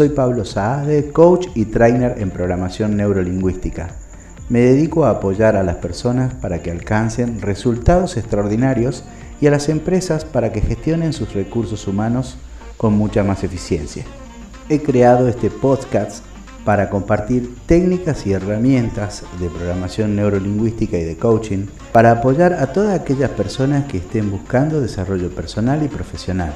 Soy Pablo Saade, coach y trainer en programación neurolingüística. Me dedico a apoyar a las personas para que alcancen resultados extraordinarios y a las empresas para que gestionen sus recursos humanos con mucha más eficiencia. He creado este podcast para compartir técnicas y herramientas de programación neurolingüística y de coaching para apoyar a todas aquellas personas que estén buscando desarrollo personal y profesional.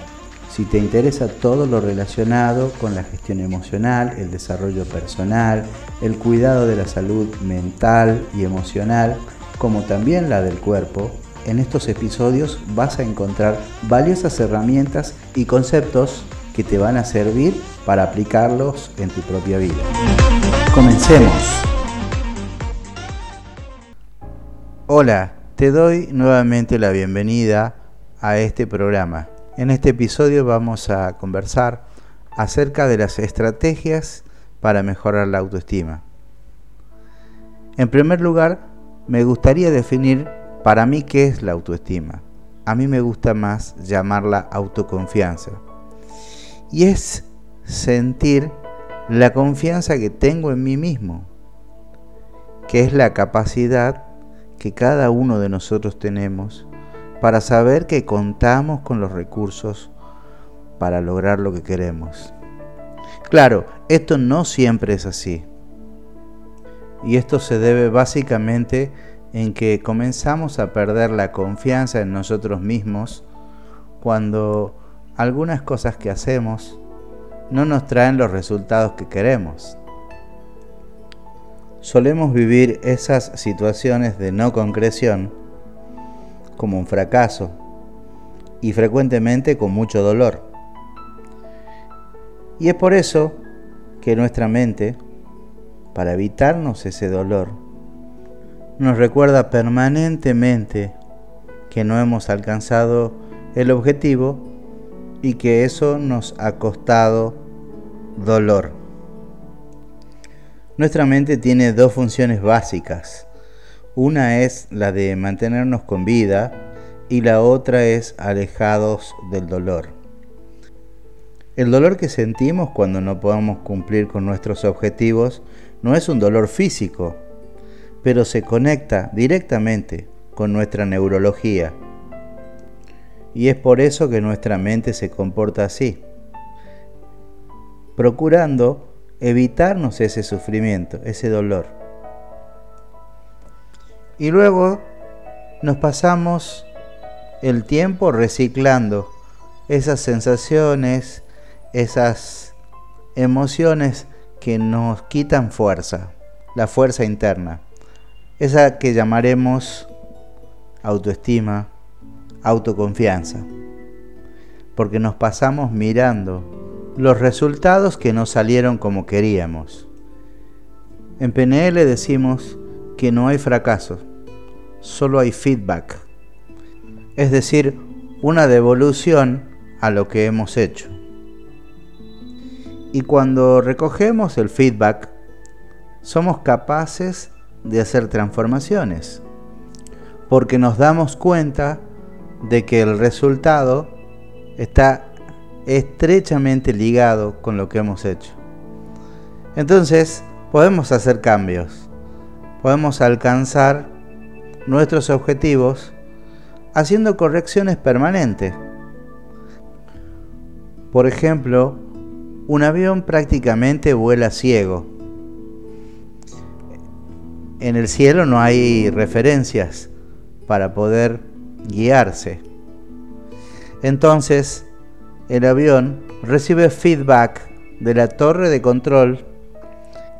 Si te interesa todo lo relacionado con la gestión emocional, el desarrollo personal, el cuidado de la salud mental y emocional, como también la del cuerpo, en estos episodios vas a encontrar valiosas herramientas y conceptos que te van a servir para aplicarlos en tu propia vida. Comencemos. Hola, te doy nuevamente la bienvenida a este programa. En este episodio vamos a conversar acerca de las estrategias para mejorar la autoestima. En primer lugar, me gustaría definir para mí qué es la autoestima. A mí me gusta más llamarla autoconfianza. Y es sentir la confianza que tengo en mí mismo, que es la capacidad que cada uno de nosotros tenemos para saber que contamos con los recursos para lograr lo que queremos. Claro, esto no siempre es así. Y esto se debe básicamente en que comenzamos a perder la confianza en nosotros mismos cuando algunas cosas que hacemos no nos traen los resultados que queremos. Solemos vivir esas situaciones de no concreción como un fracaso y frecuentemente con mucho dolor. Y es por eso que nuestra mente, para evitarnos ese dolor, nos recuerda permanentemente que no hemos alcanzado el objetivo y que eso nos ha costado dolor. Nuestra mente tiene dos funciones básicas una es la de mantenernos con vida y la otra es alejados del dolor. El dolor que sentimos cuando no podemos cumplir con nuestros objetivos no es un dolor físico, pero se conecta directamente con nuestra neurología. Y es por eso que nuestra mente se comporta así, procurando evitarnos ese sufrimiento, ese dolor. Y luego nos pasamos el tiempo reciclando esas sensaciones, esas emociones que nos quitan fuerza, la fuerza interna, esa que llamaremos autoestima, autoconfianza, porque nos pasamos mirando los resultados que no salieron como queríamos. En PNL decimos que no hay fracaso, solo hay feedback, es decir, una devolución a lo que hemos hecho. Y cuando recogemos el feedback, somos capaces de hacer transformaciones, porque nos damos cuenta de que el resultado está estrechamente ligado con lo que hemos hecho. Entonces, podemos hacer cambios podemos alcanzar nuestros objetivos haciendo correcciones permanentes. Por ejemplo, un avión prácticamente vuela ciego. En el cielo no hay referencias para poder guiarse. Entonces, el avión recibe feedback de la torre de control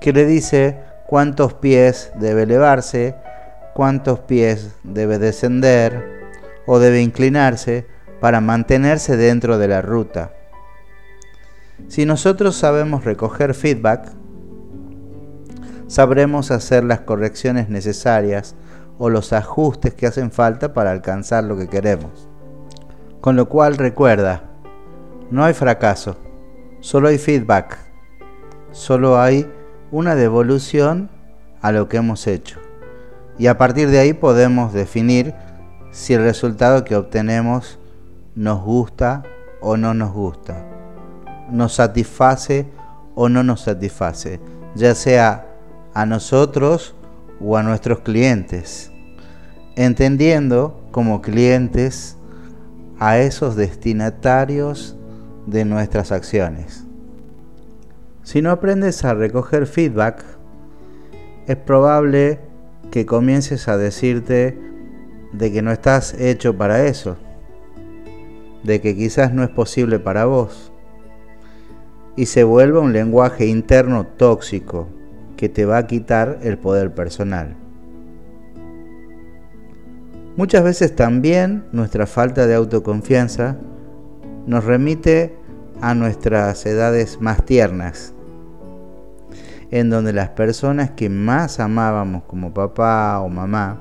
que le dice cuántos pies debe elevarse, cuántos pies debe descender o debe inclinarse para mantenerse dentro de la ruta. Si nosotros sabemos recoger feedback, sabremos hacer las correcciones necesarias o los ajustes que hacen falta para alcanzar lo que queremos. Con lo cual recuerda, no hay fracaso, solo hay feedback, solo hay una devolución a lo que hemos hecho. Y a partir de ahí podemos definir si el resultado que obtenemos nos gusta o no nos gusta. nos satisface o no nos satisface, ya sea a nosotros o a nuestros clientes, entendiendo como clientes a esos destinatarios de nuestras acciones. Si no aprendes a recoger feedback, es probable que comiences a decirte de que no estás hecho para eso, de que quizás no es posible para vos, y se vuelva un lenguaje interno tóxico que te va a quitar el poder personal. Muchas veces también nuestra falta de autoconfianza nos remite a nuestras edades más tiernas, en donde las personas que más amábamos como papá o mamá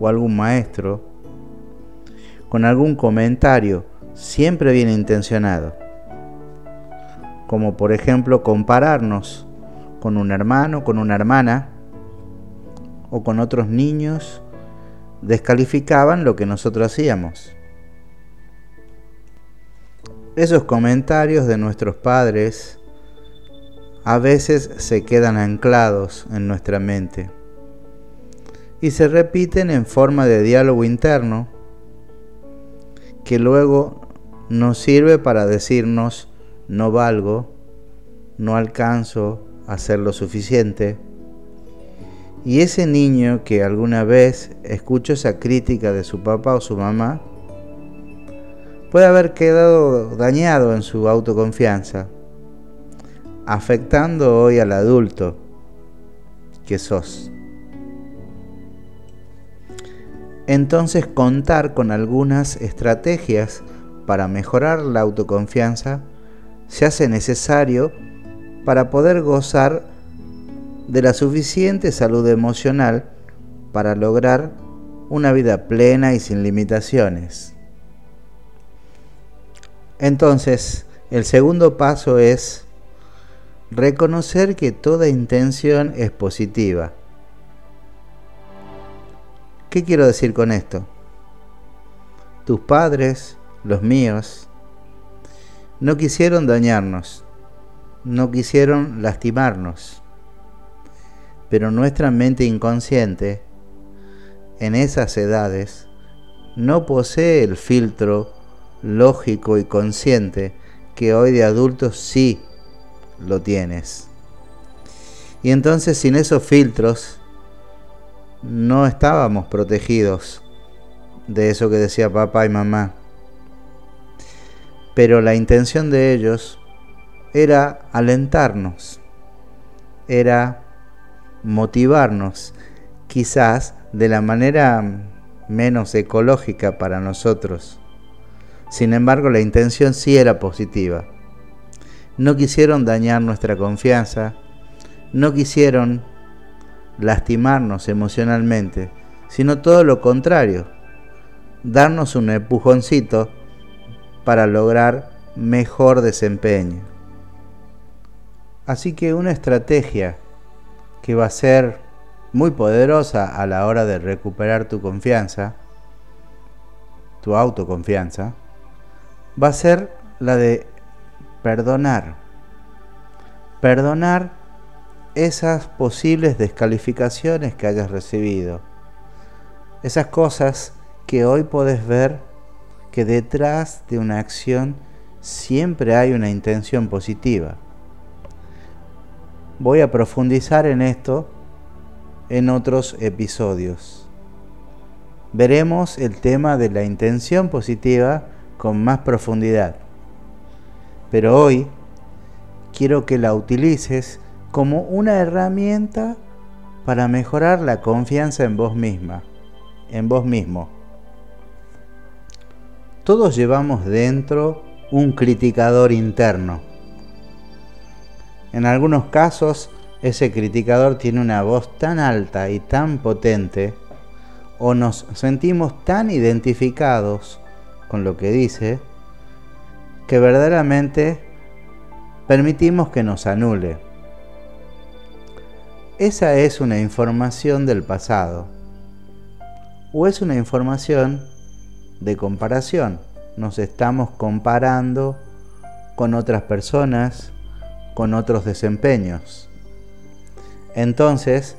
o algún maestro, con algún comentario siempre bien intencionado, como por ejemplo compararnos con un hermano, con una hermana o con otros niños, descalificaban lo que nosotros hacíamos. Esos comentarios de nuestros padres a veces se quedan anclados en nuestra mente y se repiten en forma de diálogo interno que luego nos sirve para decirnos no valgo, no alcanzo a hacer lo suficiente. Y ese niño que alguna vez escuchó esa crítica de su papá o su mamá, puede haber quedado dañado en su autoconfianza, afectando hoy al adulto que sos. Entonces contar con algunas estrategias para mejorar la autoconfianza se hace necesario para poder gozar de la suficiente salud emocional para lograr una vida plena y sin limitaciones. Entonces, el segundo paso es reconocer que toda intención es positiva. ¿Qué quiero decir con esto? Tus padres, los míos, no quisieron dañarnos, no quisieron lastimarnos, pero nuestra mente inconsciente en esas edades no posee el filtro lógico y consciente que hoy de adultos sí lo tienes. Y entonces sin esos filtros no estábamos protegidos de eso que decía papá y mamá. Pero la intención de ellos era alentarnos, era motivarnos, quizás de la manera menos ecológica para nosotros sin embargo, la intención sí era positiva. No quisieron dañar nuestra confianza, no quisieron lastimarnos emocionalmente, sino todo lo contrario, darnos un empujoncito para lograr mejor desempeño. Así que una estrategia que va a ser muy poderosa a la hora de recuperar tu confianza, tu autoconfianza, va a ser la de perdonar. Perdonar esas posibles descalificaciones que hayas recibido. Esas cosas que hoy podés ver que detrás de una acción siempre hay una intención positiva. Voy a profundizar en esto en otros episodios. Veremos el tema de la intención positiva con más profundidad. Pero hoy quiero que la utilices como una herramienta para mejorar la confianza en vos misma, en vos mismo. Todos llevamos dentro un criticador interno. En algunos casos, ese criticador tiene una voz tan alta y tan potente, o nos sentimos tan identificados con lo que dice, que verdaderamente permitimos que nos anule. Esa es una información del pasado o es una información de comparación. Nos estamos comparando con otras personas, con otros desempeños. Entonces,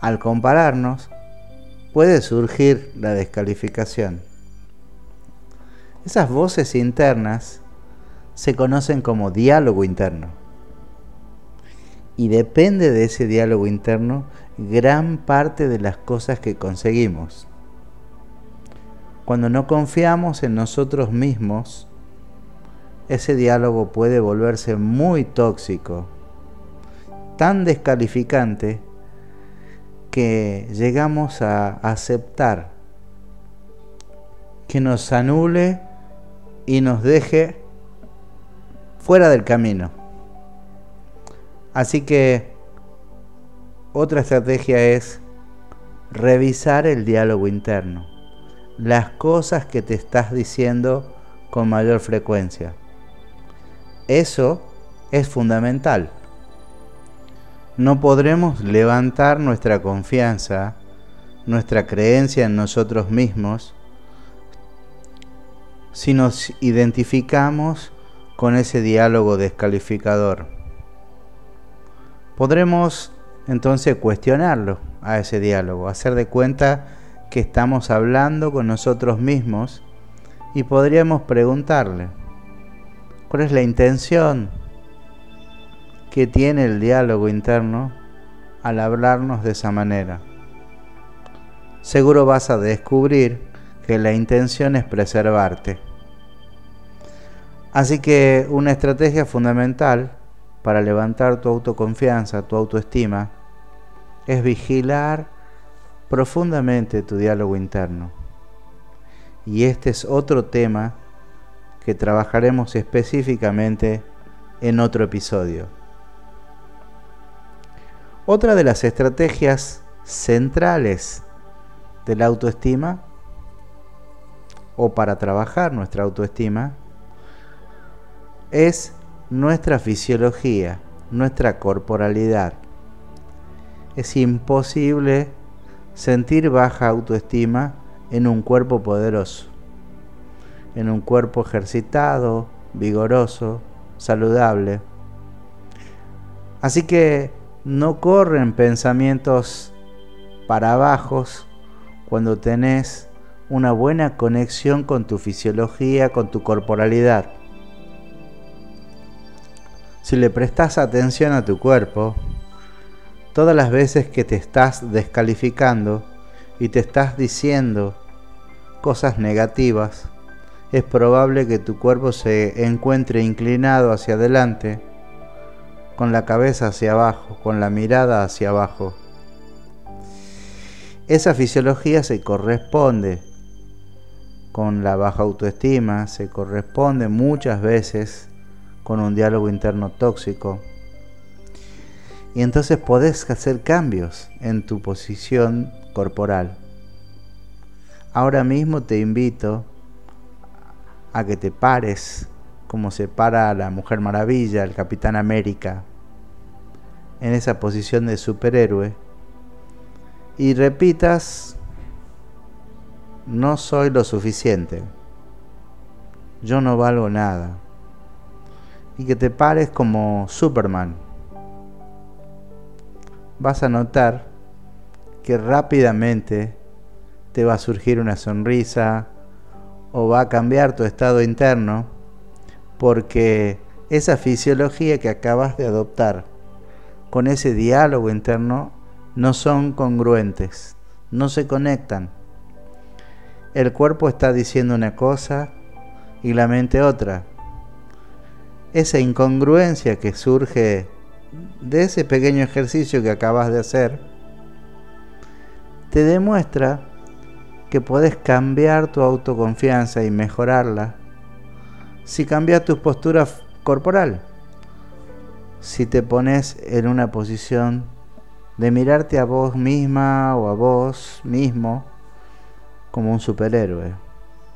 al compararnos, puede surgir la descalificación. Esas voces internas se conocen como diálogo interno. Y depende de ese diálogo interno gran parte de las cosas que conseguimos. Cuando no confiamos en nosotros mismos, ese diálogo puede volverse muy tóxico, tan descalificante que llegamos a aceptar que nos anule y nos deje fuera del camino. Así que otra estrategia es revisar el diálogo interno, las cosas que te estás diciendo con mayor frecuencia. Eso es fundamental. No podremos levantar nuestra confianza, nuestra creencia en nosotros mismos, si nos identificamos con ese diálogo descalificador. Podremos entonces cuestionarlo a ese diálogo, hacer de cuenta que estamos hablando con nosotros mismos y podríamos preguntarle, ¿cuál es la intención que tiene el diálogo interno al hablarnos de esa manera? Seguro vas a descubrir que la intención es preservarte. Así que una estrategia fundamental para levantar tu autoconfianza, tu autoestima, es vigilar profundamente tu diálogo interno. Y este es otro tema que trabajaremos específicamente en otro episodio. Otra de las estrategias centrales de la autoestima o para trabajar nuestra autoestima es nuestra fisiología, nuestra corporalidad. Es imposible sentir baja autoestima en un cuerpo poderoso, en un cuerpo ejercitado, vigoroso, saludable. Así que no corren pensamientos para abajo cuando tenés una buena conexión con tu fisiología, con tu corporalidad. Si le prestas atención a tu cuerpo, todas las veces que te estás descalificando y te estás diciendo cosas negativas, es probable que tu cuerpo se encuentre inclinado hacia adelante, con la cabeza hacia abajo, con la mirada hacia abajo. Esa fisiología se corresponde con la baja autoestima, se corresponde muchas veces con un diálogo interno tóxico. Y entonces podés hacer cambios en tu posición corporal. Ahora mismo te invito a que te pares como se para la Mujer Maravilla, el Capitán América, en esa posición de superhéroe, y repitas no soy lo suficiente, yo no valgo nada, y que te pares como Superman, vas a notar que rápidamente te va a surgir una sonrisa o va a cambiar tu estado interno porque esa fisiología que acabas de adoptar con ese diálogo interno no son congruentes, no se conectan el cuerpo está diciendo una cosa y la mente otra. Esa incongruencia que surge de ese pequeño ejercicio que acabas de hacer, te demuestra que puedes cambiar tu autoconfianza y mejorarla si cambias tu postura corporal. Si te pones en una posición de mirarte a vos misma o a vos mismo como un superhéroe,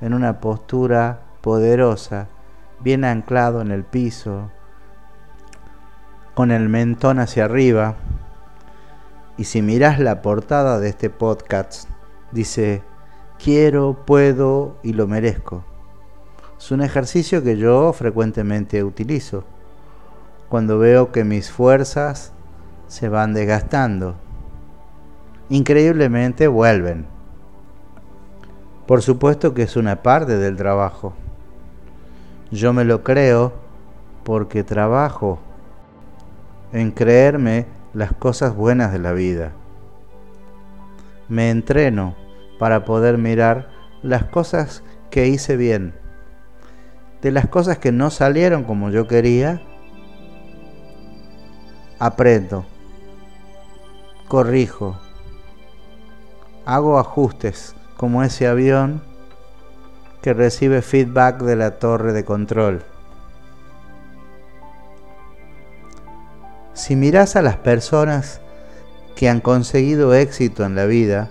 en una postura poderosa, bien anclado en el piso, con el mentón hacia arriba. Y si miras la portada de este podcast, dice, quiero, puedo y lo merezco. Es un ejercicio que yo frecuentemente utilizo cuando veo que mis fuerzas se van desgastando. Increíblemente vuelven. Por supuesto que es una parte del trabajo. Yo me lo creo porque trabajo en creerme las cosas buenas de la vida. Me entreno para poder mirar las cosas que hice bien. De las cosas que no salieron como yo quería, aprendo, corrijo, hago ajustes como ese avión que recibe feedback de la torre de control. Si miras a las personas que han conseguido éxito en la vida,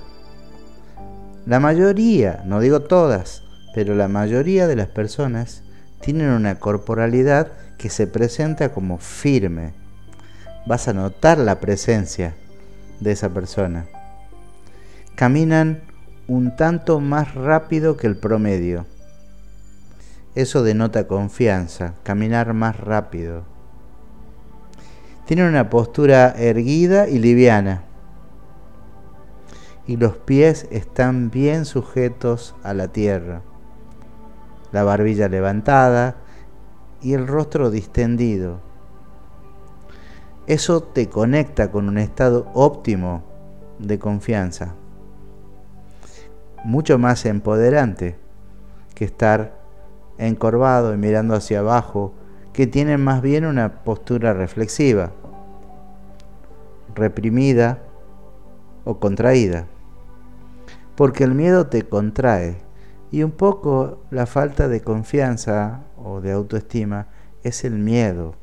la mayoría, no digo todas, pero la mayoría de las personas tienen una corporalidad que se presenta como firme. Vas a notar la presencia de esa persona. Caminan un tanto más rápido que el promedio. Eso denota confianza, caminar más rápido. Tienen una postura erguida y liviana y los pies están bien sujetos a la tierra, la barbilla levantada y el rostro distendido. Eso te conecta con un estado óptimo de confianza, mucho más empoderante que estar encorvado y mirando hacia abajo, que tiene más bien una postura reflexiva, reprimida o contraída porque el miedo te contrae y un poco la falta de confianza o de autoestima es el miedo.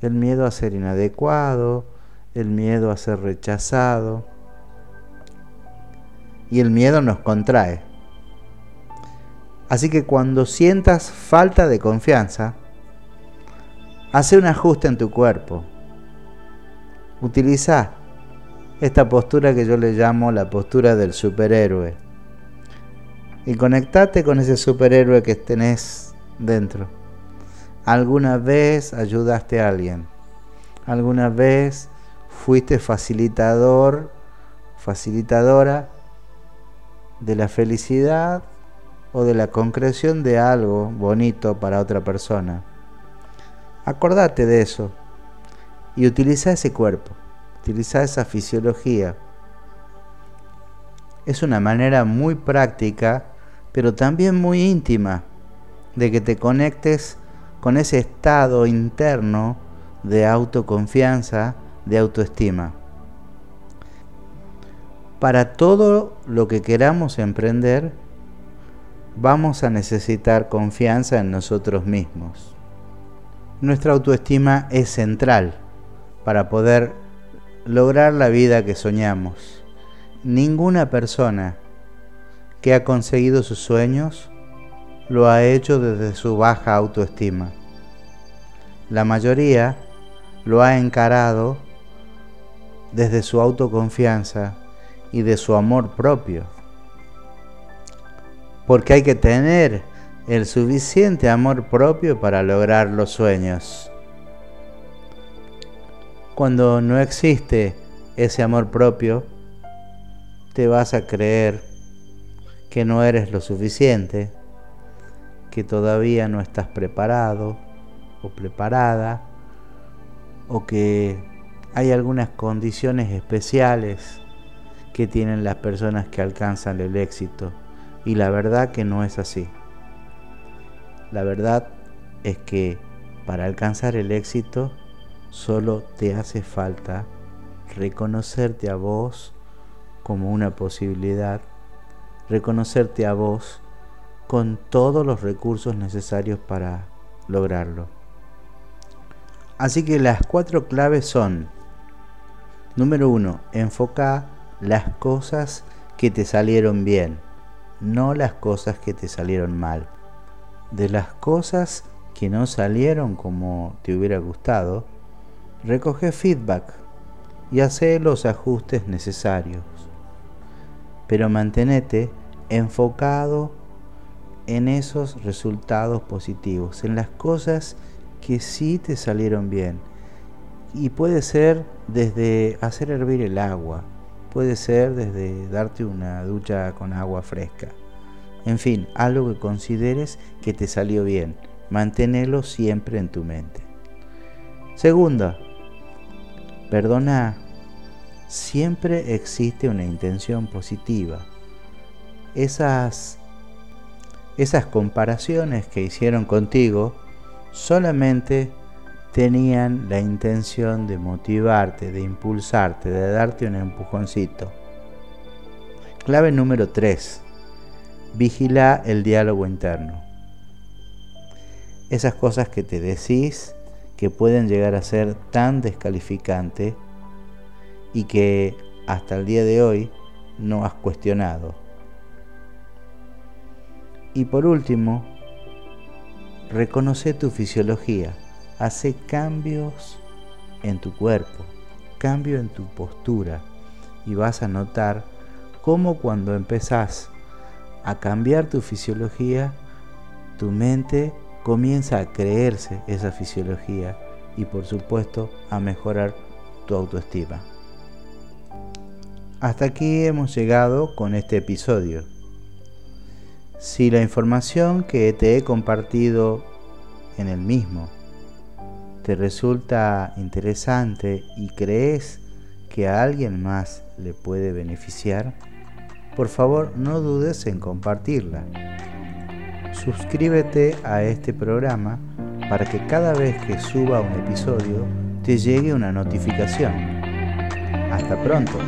El miedo a ser inadecuado, el miedo a ser rechazado. Y el miedo nos contrae. Así que cuando sientas falta de confianza, hace un ajuste en tu cuerpo. Utiliza esta postura que yo le llamo la postura del superhéroe. Y conectate con ese superhéroe que tenés dentro. ¿Alguna vez ayudaste a alguien? ¿Alguna vez fuiste facilitador, facilitadora de la felicidad o de la concreción de algo bonito para otra persona? Acordate de eso y utiliza ese cuerpo utilizar esa fisiología. Es una manera muy práctica, pero también muy íntima, de que te conectes con ese estado interno de autoconfianza, de autoestima. Para todo lo que queramos emprender, vamos a necesitar confianza en nosotros mismos. Nuestra autoestima es central para poder lograr la vida que soñamos. Ninguna persona que ha conseguido sus sueños lo ha hecho desde su baja autoestima. La mayoría lo ha encarado desde su autoconfianza y de su amor propio. Porque hay que tener el suficiente amor propio para lograr los sueños. Cuando no existe ese amor propio, te vas a creer que no eres lo suficiente, que todavía no estás preparado o preparada, o que hay algunas condiciones especiales que tienen las personas que alcanzan el éxito. Y la verdad que no es así. La verdad es que para alcanzar el éxito Solo te hace falta reconocerte a vos como una posibilidad, reconocerte a vos con todos los recursos necesarios para lograrlo. Así que las cuatro claves son, número uno, enfoca las cosas que te salieron bien, no las cosas que te salieron mal. De las cosas que no salieron como te hubiera gustado, recoge feedback y hace los ajustes necesarios. Pero mantenete enfocado en esos resultados positivos, en las cosas que sí te salieron bien. Y puede ser desde hacer hervir el agua, puede ser desde darte una ducha con agua fresca. En fin, algo que consideres que te salió bien. Manténelo siempre en tu mente. Segunda, perdona. Siempre existe una intención positiva. Esas, esas comparaciones que hicieron contigo solamente tenían la intención de motivarte, de impulsarte, de darte un empujoncito. Clave número 3. Vigila el diálogo interno. Esas cosas que te decís que pueden llegar a ser tan descalificante y que hasta el día de hoy no has cuestionado. Y por último, reconoce tu fisiología, hace cambios en tu cuerpo, cambio en tu postura y vas a notar cómo cuando empezás a cambiar tu fisiología, tu mente comienza a creerse esa fisiología y por supuesto a mejorar tu autoestima. Hasta aquí hemos llegado con este episodio. Si la información que te he compartido en el mismo te resulta interesante y crees que a alguien más le puede beneficiar, por favor no dudes en compartirla. Suscríbete a este programa para que cada vez que suba un episodio te llegue una notificación. Hasta pronto.